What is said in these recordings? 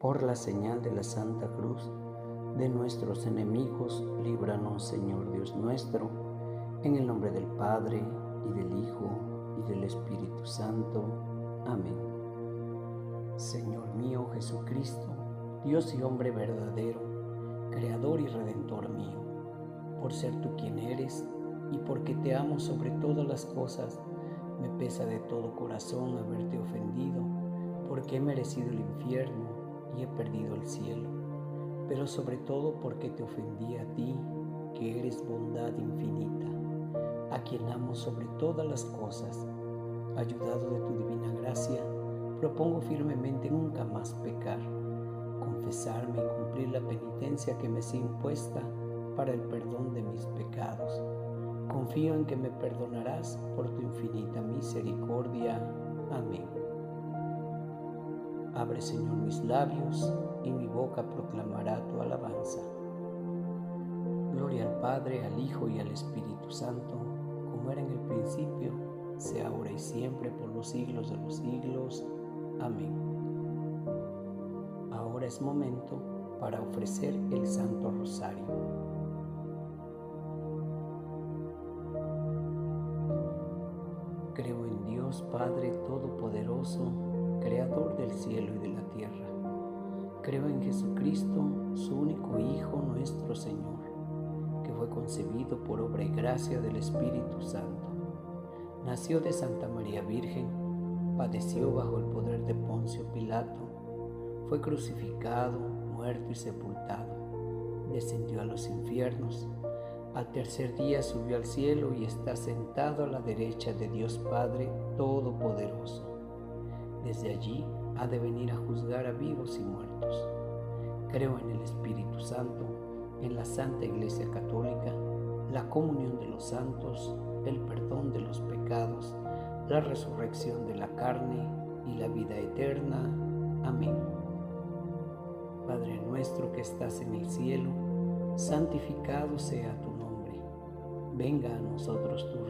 Por la señal de la Santa Cruz de nuestros enemigos, líbranos, Señor Dios nuestro, en el nombre del Padre, y del Hijo, y del Espíritu Santo. Amén. Señor mío Jesucristo, Dios y hombre verdadero, Creador y Redentor mío, por ser tú quien eres, y porque te amo sobre todas las cosas, me pesa de todo corazón haberte ofendido, porque he merecido el infierno he perdido el cielo, pero sobre todo porque te ofendí a ti, que eres bondad infinita, a quien amo sobre todas las cosas. Ayudado de tu divina gracia, propongo firmemente nunca más pecar, confesarme y cumplir la penitencia que me sea impuesta para el perdón de mis pecados. Confío en que me perdonarás por tu infinita misericordia. Amén. Abre, Señor, mis labios y mi boca proclamará tu alabanza. Gloria al Padre, al Hijo y al Espíritu Santo, como era en el principio, sea ahora y siempre, por los siglos de los siglos. Amén. Ahora es momento para ofrecer el Santo Rosario. Creo en Dios Padre Todopoderoso, Creador del cielo y de la tierra. Creo en Jesucristo, su único Hijo, nuestro Señor, que fue concebido por obra y gracia del Espíritu Santo. Nació de Santa María Virgen, padeció bajo el poder de Poncio Pilato, fue crucificado, muerto y sepultado, descendió a los infiernos, al tercer día subió al cielo y está sentado a la derecha de Dios Padre Todopoderoso desde allí ha de venir a juzgar a vivos y muertos. Creo en el Espíritu Santo, en la Santa Iglesia Católica, la comunión de los santos, el perdón de los pecados, la resurrección de la carne y la vida eterna. Amén. Padre nuestro que estás en el cielo, santificado sea tu nombre. Venga a nosotros tu reino,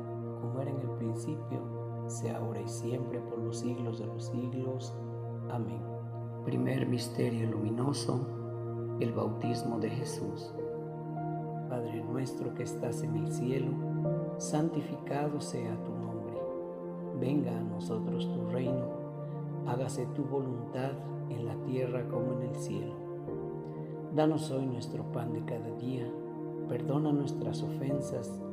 como era en el principio, sea ahora y siempre por los siglos de los siglos. Amén. Primer misterio luminoso, el bautismo de Jesús. Padre nuestro que estás en el cielo, santificado sea tu nombre. Venga a nosotros tu reino, hágase tu voluntad en la tierra como en el cielo. Danos hoy nuestro pan de cada día, perdona nuestras ofensas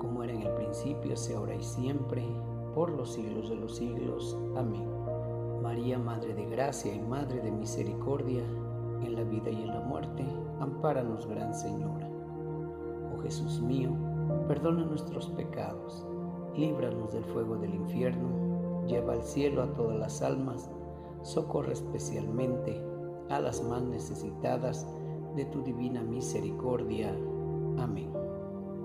como era en el principio, sea ahora y siempre, por los siglos de los siglos. Amén. María, Madre de Gracia y Madre de Misericordia, en la vida y en la muerte, ampáranos, Gran Señora. Oh Jesús mío, perdona nuestros pecados, líbranos del fuego del infierno, lleva al cielo a todas las almas, socorre especialmente a las más necesitadas de tu divina misericordia. Amén.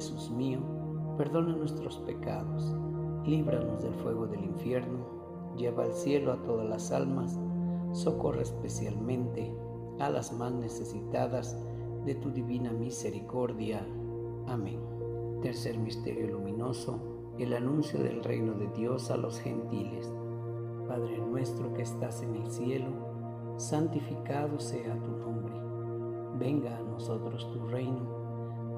Jesús mío, perdona nuestros pecados, líbranos del fuego del infierno, lleva al cielo a todas las almas, socorre especialmente a las más necesitadas de tu divina misericordia. Amén. Tercer misterio luminoso el anuncio del reino de Dios a los gentiles. Padre nuestro que estás en el cielo, santificado sea tu nombre. Venga a nosotros tu reino,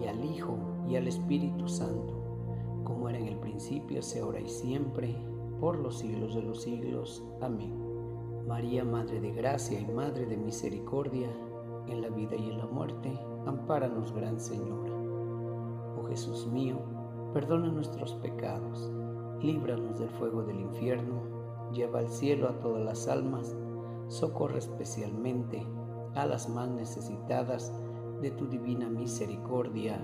y al Hijo, y al Espíritu Santo, como era en el principio, sea ahora y siempre, por los siglos de los siglos. Amén. María, Madre de Gracia y Madre de Misericordia, en la vida y en la muerte, ampáranos, Gran Señora. Oh Jesús mío, perdona nuestros pecados, líbranos del fuego del infierno, lleva al cielo a todas las almas, socorre especialmente a las más necesitadas de tu divina misericordia.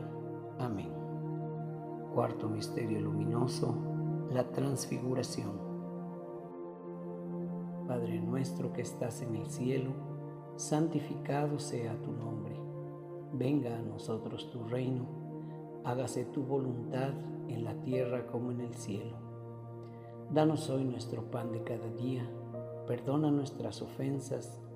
Amén. Cuarto Misterio Luminoso, la Transfiguración. Padre nuestro que estás en el cielo, santificado sea tu nombre. Venga a nosotros tu reino, hágase tu voluntad en la tierra como en el cielo. Danos hoy nuestro pan de cada día Perdona nuestras ofensas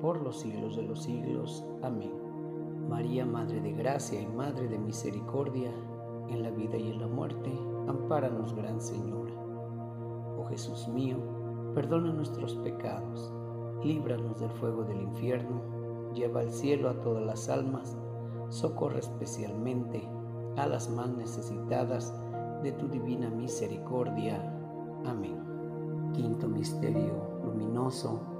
por los siglos de los siglos. Amén. María, Madre de Gracia y Madre de Misericordia, en la vida y en la muerte, ampáranos, Gran Señora. Oh Jesús mío, perdona nuestros pecados, líbranos del fuego del infierno, lleva al cielo a todas las almas, socorre especialmente a las más necesitadas de tu divina misericordia. Amén. Quinto Misterio Luminoso,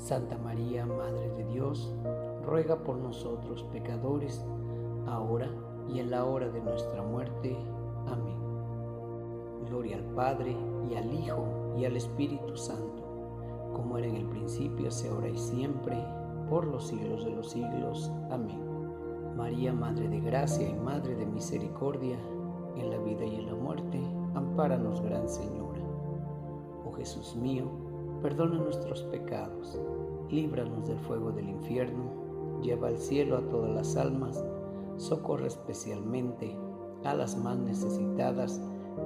Santa María, Madre de Dios, ruega por nosotros pecadores, ahora y en la hora de nuestra muerte. Amén. Gloria al Padre, y al Hijo, y al Espíritu Santo, como era en el principio, ahora y siempre, por los siglos de los siglos. Amén. María, Madre de Gracia y Madre de Misericordia, en la vida y en la muerte, ampáranos, Gran Señora. Oh Jesús mío, perdona nuestros pecados, líbranos del fuego del infierno, lleva al cielo a todas las almas, socorre especialmente a las más necesitadas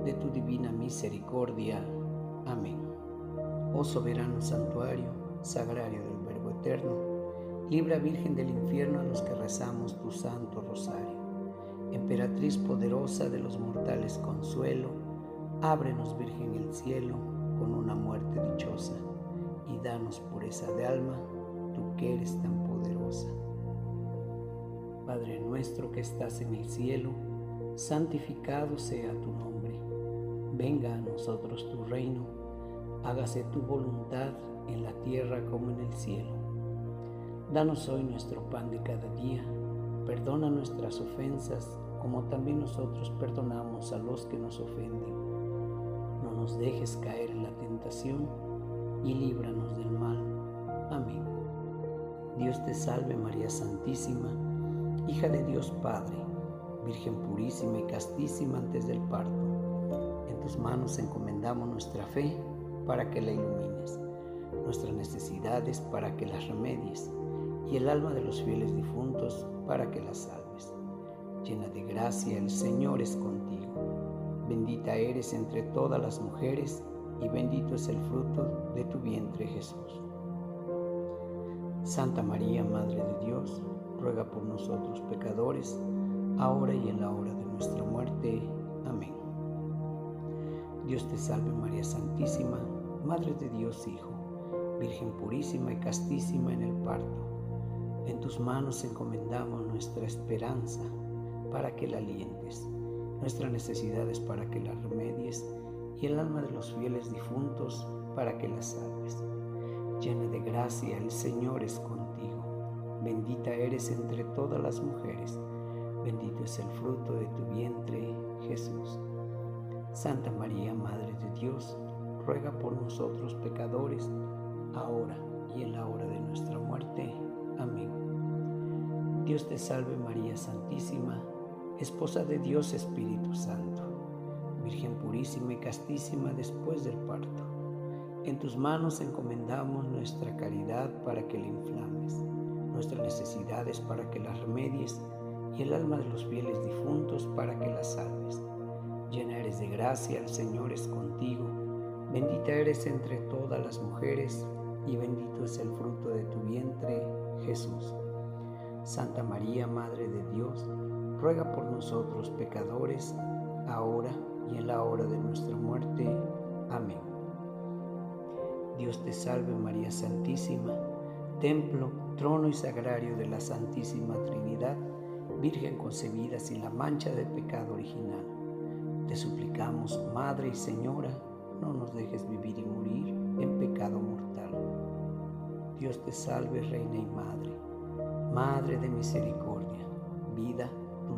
de tu divina misericordia. Amén. Oh soberano santuario, sagrario del Verbo Eterno, libra Virgen del infierno a los que rezamos tu santo rosario. Emperatriz poderosa de los mortales consuelo, ábrenos Virgen el cielo con una muerte dichosa y danos pureza de alma, tú que eres tan poderosa. Padre nuestro que estás en el cielo, santificado sea tu nombre. Venga a nosotros tu reino, hágase tu voluntad en la tierra como en el cielo. Danos hoy nuestro pan de cada día, perdona nuestras ofensas como también nosotros perdonamos a los que nos ofenden. Dejes caer en la tentación y líbranos del mal. Amén. Dios te salve María Santísima hija de Dios Padre, Virgen purísima y castísima antes del parto. En tus manos encomendamos nuestra fe para que la ilumines, nuestras necesidades para que las remedies y el alma de los fieles difuntos para que las salves. Llena de gracia, el Señor es contigo. Bendita eres entre todas las mujeres y bendito es el fruto de tu vientre Jesús. Santa María, Madre de Dios, ruega por nosotros pecadores, ahora y en la hora de nuestra muerte. Amén. Dios te salve María Santísima, Madre de Dios Hijo, Virgen purísima y castísima en el parto. En tus manos encomendamos nuestra esperanza para que la alientes, nuestras necesidades para que la remedies y el alma de los fieles difuntos para que la salves. Llena de gracia, el Señor es contigo Bendita eres entre todas las mujeres, bendito es el fruto de tu vientre, Jesús. Santa María, Madre de Dios, ruega por nosotros pecadores, ahora y en la hora de nuestra muerte. Amén. Dios te salve María Santísima, Esposa de Dios Espíritu Santo, Virgen purísima y castísima después del parto. En tus manos encomendamos nuestra caridad para que la inflames nuestras necesidades para que las remedies y el alma de los fieles difuntos para que las salves. Llena eres de gracia, el Señor es contigo, bendita eres entre todas las mujeres y bendito es el fruto de tu vientre, Jesús. Santa María, Madre de Dios, ruega por nosotros pecadores, ahora y en la hora de nuestra muerte. Amén. Dios te salve María Santísima, templo, trono y sagrario de la Santísima Trinidad, Virgen concebida sin la mancha de pecado original. Te suplicamos, Madre y Señora, no nos dejes vivir y morir en pecado mortal. Dios te salve, Reina y Madre, Madre de misericordia, vida,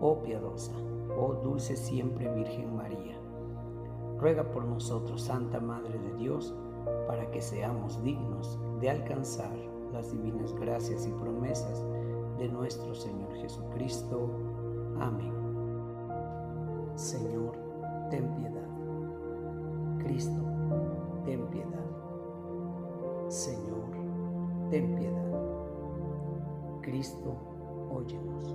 oh piadosa, oh dulce siempre Virgen María. Ruega por nosotros, Santa Madre de Dios, para que seamos dignos de alcanzar las divinas gracias y promesas de nuestro Señor Jesucristo. Amén. Señor, ten piedad. Cristo, ten piedad. Señor, ten piedad. Cristo, óyenos.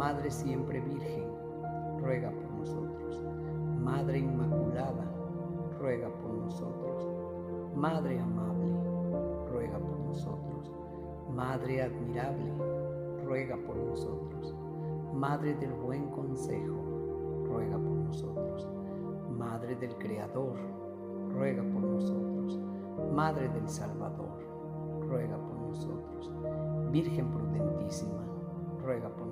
Madre siempre virgen, ruega por nosotros. Madre inmaculada, ruega por nosotros. Madre amable, ruega por nosotros. Madre admirable, ruega por nosotros. Madre del buen consejo, ruega por nosotros. Madre del Creador, ruega por nosotros. Madre del Salvador, ruega por nosotros. Virgen prudentísima, ruega por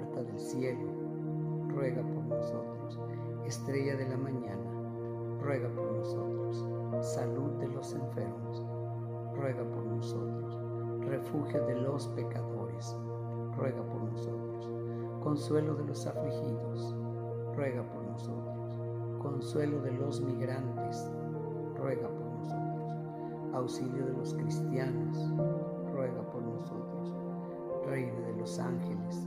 Puerta del cielo, ruega por nosotros. Estrella de la mañana, ruega por nosotros. Salud de los enfermos, ruega por nosotros. Refugio de los pecadores, ruega por nosotros. Consuelo de los afligidos, ruega por nosotros. Consuelo de los migrantes, ruega por nosotros. Auxilio de los cristianos, ruega por nosotros. Reina de los ángeles,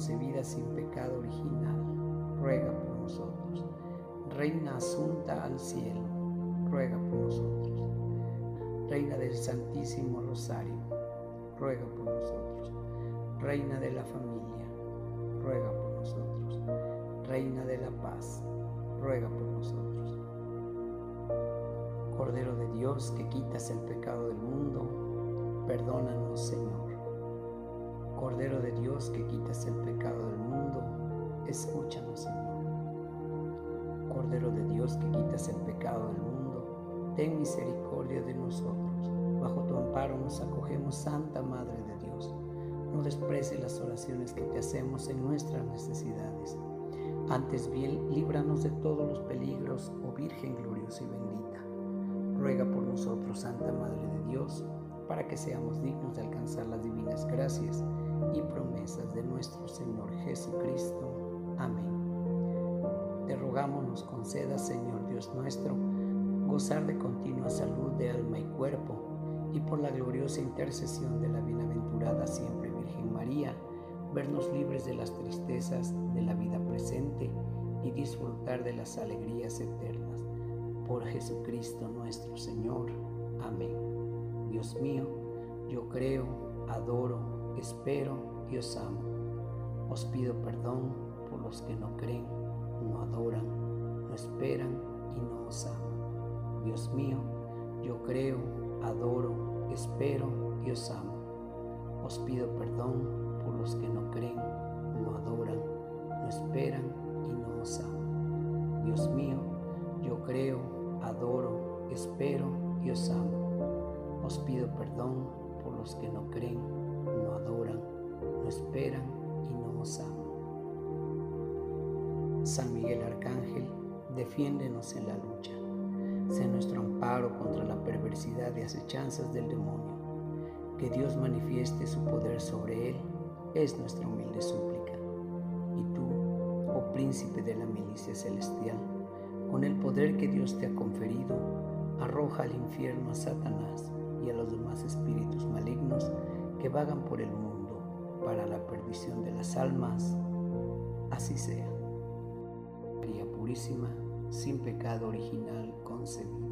concebida sin pecado original, ruega por nosotros. Reina asunta al cielo, ruega por nosotros. Reina del Santísimo Rosario, ruega por nosotros. Reina de la familia, ruega por nosotros. Reina de la paz, ruega por nosotros. Cordero de Dios que quitas el pecado del mundo, perdónanos Señor. Cordero de Dios que quitas el pecado del mundo, escúchanos Señor. Cordero de Dios que quitas el pecado del mundo, ten misericordia de nosotros. Bajo tu amparo nos acogemos, Santa Madre de Dios. No desprecie las oraciones que te hacemos en nuestras necesidades. Antes bien, líbranos de todos los peligros, oh Virgen gloriosa y bendita. Ruega por nosotros, Santa Madre de Dios, para que seamos dignos de alcanzar las divinas gracias y promesas de nuestro Señor Jesucristo. Amén. Te rogamos nos conceda, Señor Dios nuestro, gozar de continua salud de alma y cuerpo, y por la gloriosa intercesión de la bienaventurada siempre Virgen María, vernos libres de las tristezas de la vida presente y disfrutar de las alegrías eternas. Por Jesucristo nuestro Señor. Amén. Dios mío, yo creo, adoro, espero y os amo. Os pido perdón por los que no creen, no adoran, no esperan y no os aman. Dios mío, yo creo, adoro, espero y os amo. Os pido perdón por los que no creen, no adoran, no esperan y no os aman. Dios mío, yo creo, adoro, espero y os amo. Os pido perdón por los que no creen, adoran, no esperan y no os aman. San Miguel Arcángel, defiéndenos en la lucha. Sé nuestro amparo contra la perversidad y acechanzas del demonio. Que Dios manifieste su poder sobre él es nuestra humilde súplica. Y tú, oh príncipe de la milicia celestial, con el poder que Dios te ha conferido, arroja al infierno a Satanás y a los demás espíritus malignos que vagan por el mundo para la perdición de las almas. Así sea. María Purísima, sin pecado original concebida.